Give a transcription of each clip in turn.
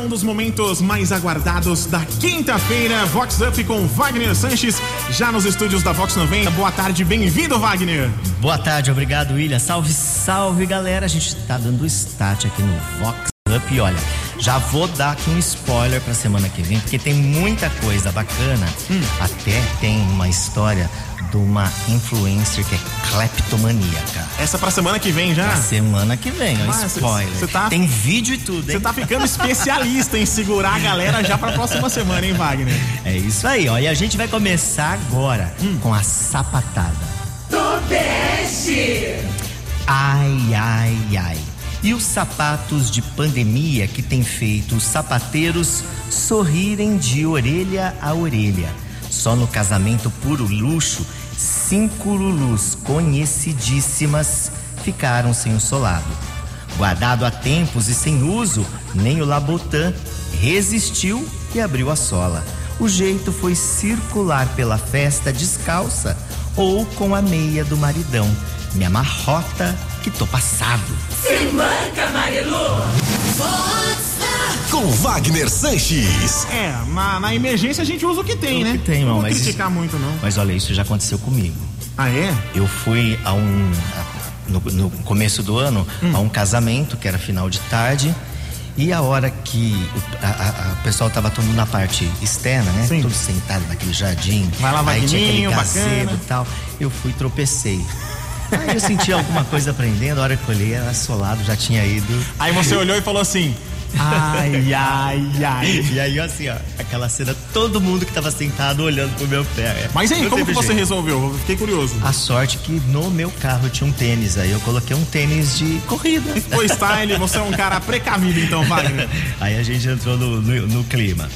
um dos momentos mais aguardados da quinta-feira. Vox Up com Wagner Sanches, já nos estúdios da Vox 90. Boa tarde, bem-vindo, Wagner. Boa tarde, obrigado, William. Salve, salve, galera. A gente tá dando start aqui no Vox Up. E olha, já vou dar aqui um spoiler pra semana que vem, porque tem muita coisa bacana. Hum. Até tem uma história de uma influencer que é cleptomaníaca. Essa pra semana que vem já? Pra semana que vem, ó, Mas, spoiler. Tá, Tem vídeo e tudo, hein? Você tá ficando especialista em segurar a galera já pra próxima semana, hein, Wagner? É isso aí, ó. E a gente vai começar agora hum. com a sapatada. Tobeste! Ai, ai, ai. E os sapatos de pandemia que tem feito os sapateiros sorrirem de orelha a orelha. Só no casamento puro luxo cinco Lulus conhecidíssimas ficaram sem o solado. Guardado há tempos e sem uso, nem o Labotan resistiu e abriu a sola. O jeito foi circular pela festa descalça ou com a meia do maridão. Me amarrota que tô passado. Se manca, Marilu! Com Wagner Sanches. É, na, na emergência a gente usa o que tem, o né? Que tem, não, não mas criticar isso, muito, não. Mas olha, isso já aconteceu comigo. Ah, é? Eu fui a um. No, no começo do ano, hum. a um casamento, que era final de tarde. E a hora que o, a, a, a pessoal tava todo na parte externa, né? Sim. Todos sentados naquele jardim. Vai lá, Aí tinha aquele gazebo e tal. Eu fui tropecei. Aí eu senti alguma coisa prendendo, a hora que eu olhei, era assolado, já tinha ido. Aí você olhou e falou assim: Ai, ai, ai. E aí, assim, ó, aquela cena, todo mundo que tava sentado olhando pro meu pé. Mas aí, como que você jeito. resolveu? Eu fiquei curioso. A sorte que no meu carro tinha um tênis, aí eu coloquei um tênis de corrida. Foi style, você é um cara precavido então, Wagner. aí a gente entrou no, no, no clima.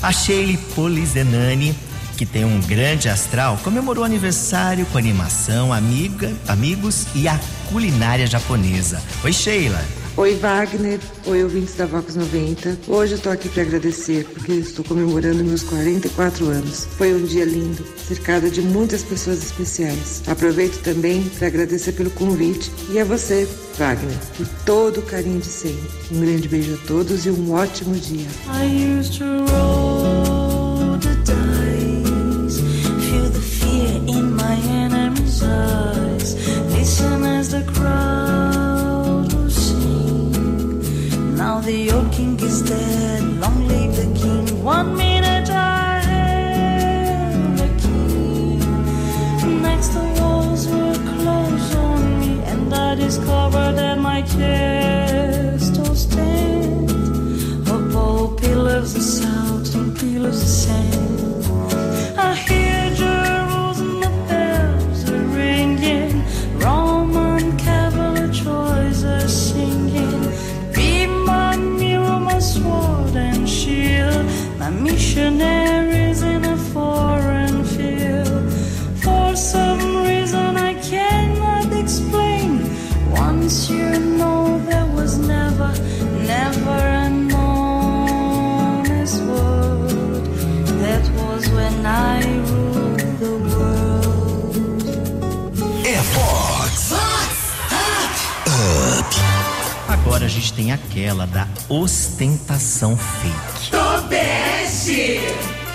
A Sheila Polizenani que tem um grande astral, comemorou aniversário com animação, amiga, amigos e a culinária japonesa. Oi, Sheila. Oi, Wagner. Oi, ouvintes da Vox 90. Hoje eu tô aqui para agradecer porque estou comemorando meus 44 anos. Foi um dia lindo, cercado de muitas pessoas especiais. Aproveito também para agradecer pelo convite e a você, Wagner, por todo o carinho de sempre. Um grande beijo a todos e um ótimo dia. King is dead. Long live the king. One minute I held a king. Next the walls were closed on me, and I discovered that my castle ostentação fake. Tobeste!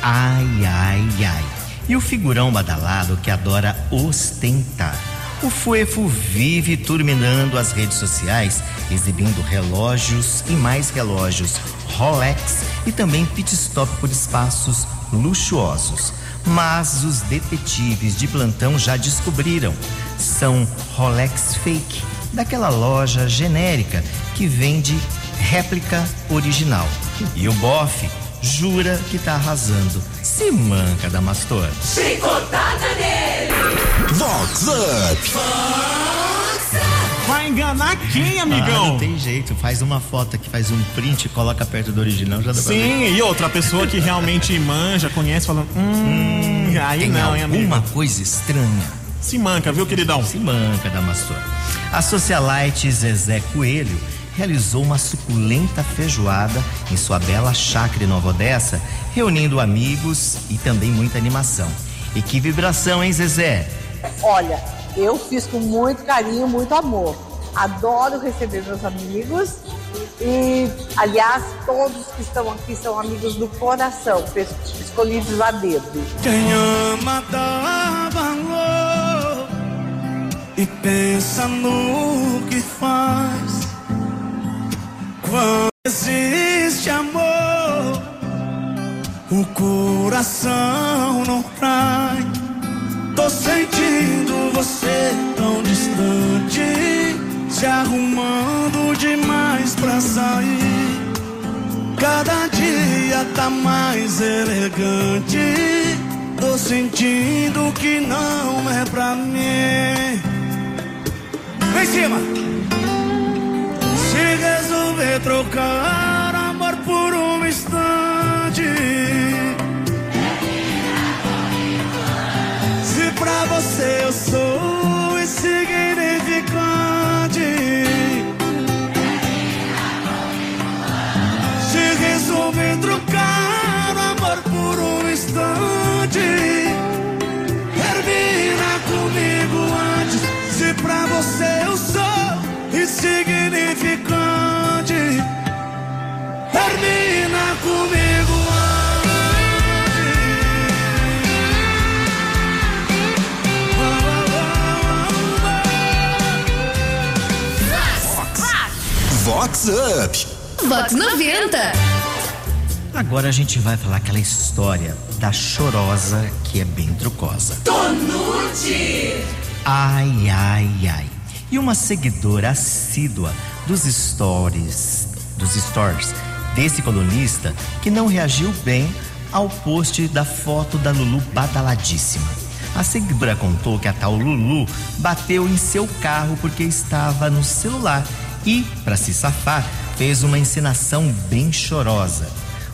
Ai, ai, ai. E o figurão badalado que adora ostentar. O Fuefo vive turminando as redes sociais, exibindo relógios e mais relógios Rolex e também pit stop por espaços luxuosos. Mas os detetives de plantão já descobriram. São Rolex fake daquela loja genérica que vende réplica original. E o bofe jura que tá arrasando. Se manca, Damastor. Chicotada nele! Vox Up! Vai enganar quem, amigão? Ah, não tem jeito. Faz uma foto aqui, faz um print, coloca perto do original, já dá Sim, pra ver. e outra pessoa que realmente manja, conhece, falando, hum, hum aí não, hein, amigo? Uma coisa estranha. Se manca, viu, queridão? Se manca, Damastor. A socialite Zezé Coelho realizou uma suculenta feijoada em sua bela chácara em Nova Odessa, reunindo amigos e também muita animação. E que vibração, hein, Zezé? Olha, eu fiz com muito carinho, muito amor. Adoro receber meus amigos E, aliás, todos que estão aqui são amigos do coração, escolhidos a dedo. Quem ama dá valor e pensa no que faz. Quando existe amor, o coração não cai. Tô sentindo você tão distante, se arrumando demais pra sair. Cada dia tá mais elegante. Tô sentindo que não é pra mim. Lá em cima! Resolver trocar amor por um instante. Se pra você eu sou Vox Up. Vox 90. Agora a gente vai falar aquela história da chorosa que é bem trucosa. Tonute. Ai, ai, ai. E uma seguidora assídua dos stories, dos stories desse colunista que não reagiu bem ao post da foto da Lulu badaladíssima. A seguidora contou que a tal Lulu bateu em seu carro porque estava no celular e, para se safar, fez uma encenação bem chorosa.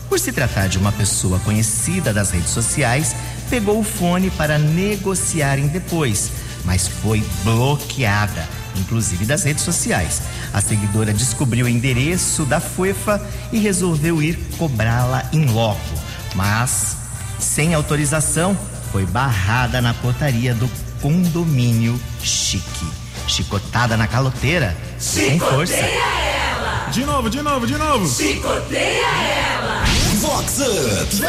Por se tratar de uma pessoa conhecida das redes sociais, pegou o fone para negociarem depois, mas foi bloqueada, inclusive das redes sociais. A seguidora descobriu o endereço da FUEFA e resolveu ir cobrá-la em loco, mas sem autorização foi barrada na portaria do condomínio Chique. Chicotada na caloteira, sem força. De novo, de novo, de novo. Chicoteia ela. Vox Up.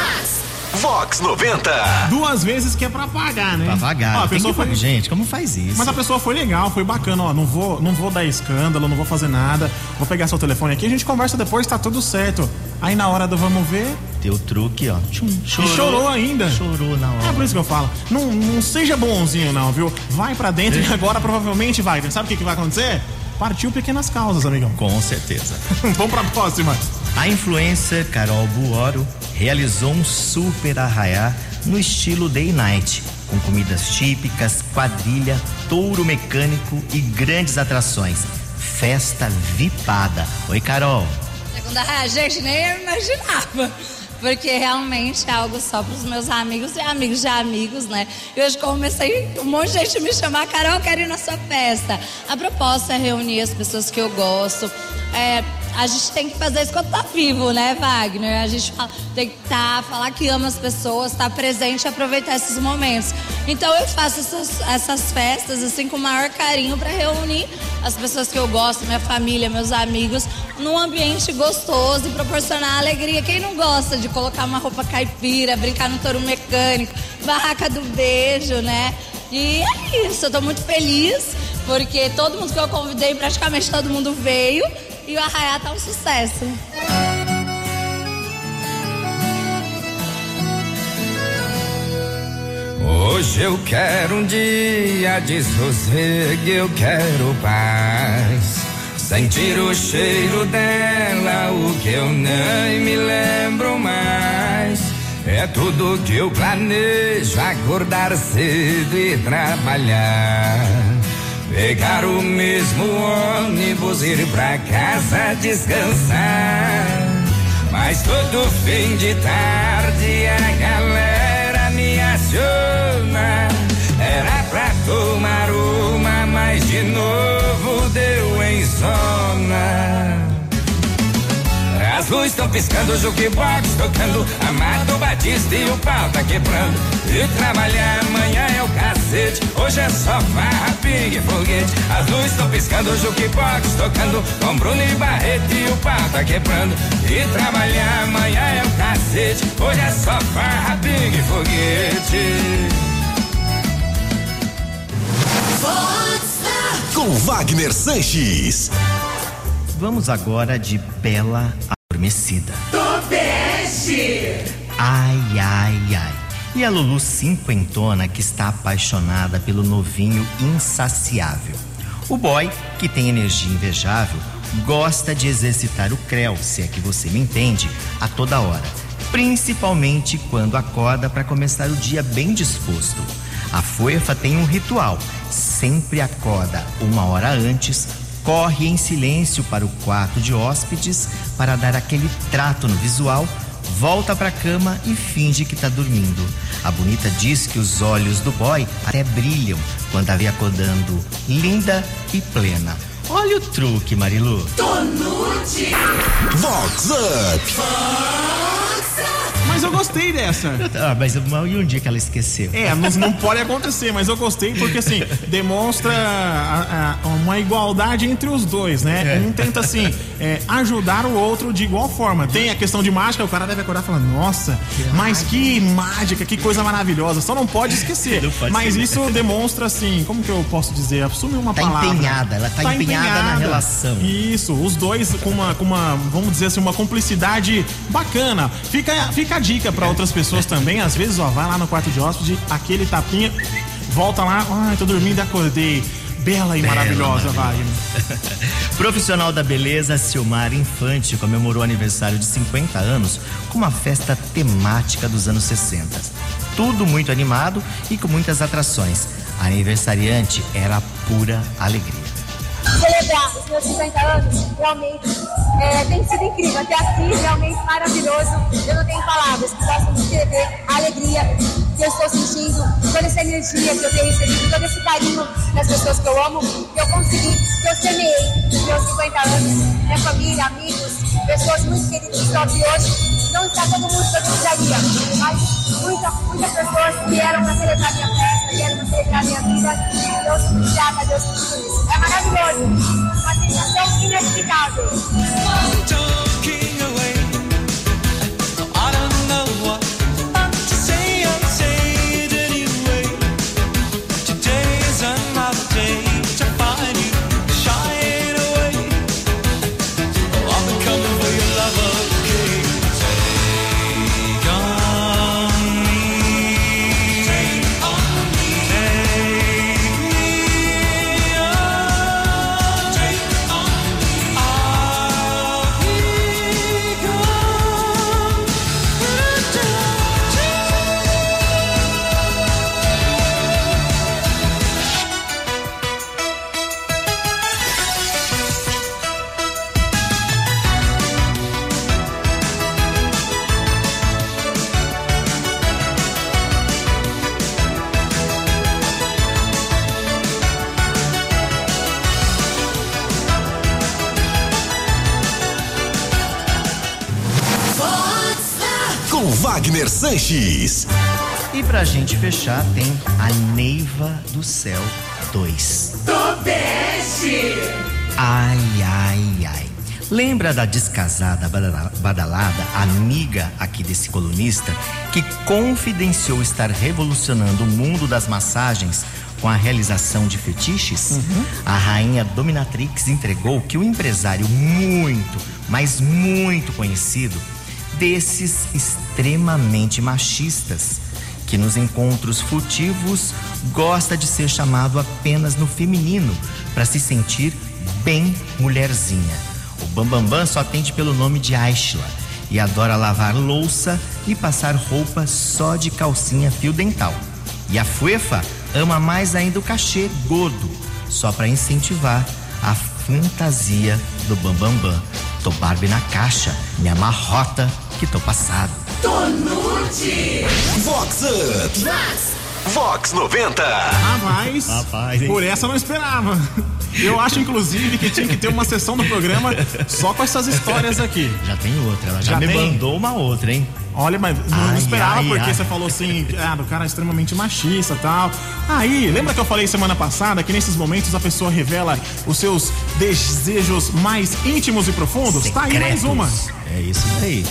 Vox 90. Duas vezes que é pra pagar, né? Pra pagar. Ó, a pessoa foi... Gente, como faz isso? Mas a pessoa foi legal, foi bacana, ó. Não vou, não vou dar escândalo, não vou fazer nada. Vou pegar seu telefone aqui, a gente conversa depois, tá tudo certo. Aí na hora do vamos ver, Deu truque, ó. Tchum, e chorou ainda. Chorou na É hora. por isso que eu falo. Não, não seja bonzinho, não, viu? Vai pra dentro e agora provavelmente vai. Sabe o que, que vai acontecer? Partiu pequenas causas, amigão. Com certeza. Vamos pra próxima. A influencer Carol Buoro realizou um super arraiá no estilo Day Night, com comidas típicas, quadrilha, touro mecânico e grandes atrações. Festa vipada. Oi, Carol. A gente nem imaginava. Porque realmente é algo só para os meus amigos e amigos de amigos, né? E hoje comecei um monte de gente me chamar, Carol, quero ir na sua festa. A proposta é reunir as pessoas que eu gosto. É, a gente tem que fazer isso quando tá vivo, né, Wagner? A gente fala- tem que tá, falar que ama as pessoas, estar presente e aproveitar esses momentos. Então eu faço essas, essas festas assim com o maior carinho para reunir as pessoas que eu gosto, minha família, meus amigos, num ambiente gostoso e proporcionar alegria. Quem não gosta de colocar uma roupa caipira, brincar no touro mecânico, barraca do beijo, né? E é isso, eu tô muito feliz porque todo mundo que eu convidei, praticamente todo mundo veio e o Arraiá tá um sucesso. Hoje eu quero um dia de sossego, eu quero paz. Sentir o cheiro dela, o que eu nem me lembro mais. É tudo que eu planejo, acordar cedo e trabalhar. Pegar o mesmo ônibus, ir pra casa descansar. Mas todo fim de tarde a galera me aciona. Era pra tomar uma, mas de novo deu em zona. As luzes estão piscando, o jukebox tocando, Amado Batista e o pau tá quebrando. E trabalhar amanhã é o cacete, hoje é só farra, rapinga e foguete. As luzes estão piscando, o jukebox tocando. Com Bruno e Barreto e o pau tá quebrando. E trabalhar amanhã é o cacete. Hoje é só farra, pinga e foguete. Com Wagner Sanches. Vamos agora de Bela Adormecida. Tobeste! Ai, ai, ai. E a Lulu cinquentona que está apaixonada pelo novinho insaciável. O boy, que tem energia invejável, gosta de exercitar o creu, se é que você me entende, a toda hora. Principalmente quando acorda para começar o dia bem disposto. A fofa tem um ritual. Sempre acorda uma hora antes, corre em silêncio para o quarto de hóspedes para dar aquele trato no visual, volta para a cama e finge que está dormindo. A bonita diz que os olhos do boy até brilham quando a vê acordando linda e plena. Olha o truque, Marilu. Tonute! Vox Up. Mas eu gostei dessa. Ah, mas mal e um dia que ela esqueceu. É, não, não pode acontecer, mas eu gostei porque assim, demonstra a- a- uma igualdade entre os dois, né? Um tenta assim, é, ajudar o outro de igual forma. Tem a questão de mágica, o cara deve acordar falando, nossa, mas que mágica, que coisa maravilhosa. Só não pode esquecer. Não pode mas esquecer. isso demonstra assim, como que eu posso dizer? Assume uma Tá palavra. empenhada, ela tá empenhada na relação. Isso, os dois com uma, com uma, vamos dizer assim, uma cumplicidade bacana. Fica, fica a dica pra outras pessoas também. Às vezes, ó, vai lá no quarto de hóspede, aquele tapinha, volta lá, ai, tô dormindo e acordei. Bela e maravilhosa, Wagner. Profissional da beleza, Silmar Infante comemorou o aniversário de 50 anos com uma festa temática dos anos 60. Tudo muito animado e com muitas atrações. A aniversariante era pura alegria. Os meus 50 anos realmente é, tem sido incrível. Até aqui, realmente maravilhoso. Eu não tenho palavras que possam descrever a alegria que eu estou sentindo, toda essa energia que eu tenho recebido, todo esse carinho das pessoas que eu amo, que eu consegui, que eu semeei meus 50 anos. Minha família, amigos, pessoas muito queridas que aqui hoje. Não está todo mundo que eu gostaria, mas muitas, muitas pessoas vieram para celebrar minha festa, vieram para celebrar minha vida. E eu sou muito grata Deus tudo isso. É maravilhoso. Uma sensação inexplicável. Com Wagner Sanches. E pra gente fechar, tem a Neiva do Céu 2. Tobeste! Ai, ai, ai. Lembra da descasada badala- badalada, amiga aqui desse colunista, que confidenciou estar revolucionando o mundo das massagens com a realização de fetiches? A rainha Dominatrix entregou que o empresário muito, mas muito conhecido, desses extremamente machistas, que nos encontros furtivos gosta de ser chamado apenas no feminino para se sentir bem mulherzinha. O Bambambam só atende pelo nome de Aishla e adora lavar louça e passar roupa só de calcinha fio dental. E a Fuefa ama mais ainda o cachê gordo, só para incentivar a fantasia do Bambambam. Tô Barbie na caixa, me amarrota que tô passado. Tonute! Vox Up. Vox 90. Rapaz, Rapaz, hein? por essa eu não esperava. Eu acho, inclusive, que tinha que ter uma sessão do programa só com essas histórias aqui. Já tem outra, ela já, Já me tem? mandou uma outra, hein? Olha, mas não Ai, esperava ai, porque ai. você falou assim, ah, do cara é extremamente machista e tal. Aí, lembra que eu falei semana passada que nesses momentos a pessoa revela os seus desejos mais íntimos e profundos? Tá aí mais uma. É isso aí.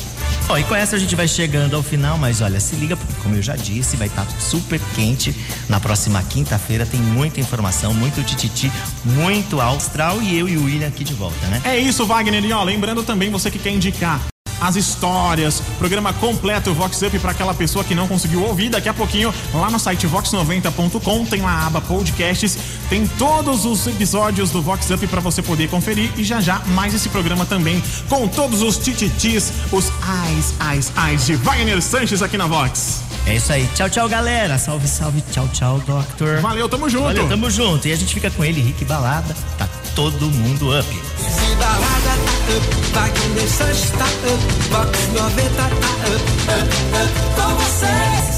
Bom, e com essa a gente vai chegando ao final, mas olha, se liga, porque como eu já disse, vai estar super quente. Na próxima quinta-feira tem muita informação, muito tititi, muito austral e eu e o William aqui de volta, né? É isso, Wagner. E ó, lembrando também você que quer indicar as histórias, programa completo Vox Up para aquela pessoa que não conseguiu ouvir. Daqui a pouquinho, lá no site vox90.com, tem lá a aba podcasts, tem todos os episódios do Vox Up para você poder conferir e já já mais esse programa também com todos os tititis, os ais, ais, ais de Wagner Sanches aqui na Vox. É isso aí. Tchau, tchau, galera. Salve, salve. Tchau, tchau, Doctor. Valeu, tamo junto. Valeu, tamo junto. E a gente fica com ele, Rick Balada. Tá todo mundo up. Se balada tá up, Wagner Sanches tá up, Vox 90 tá up, up, up, com vocês.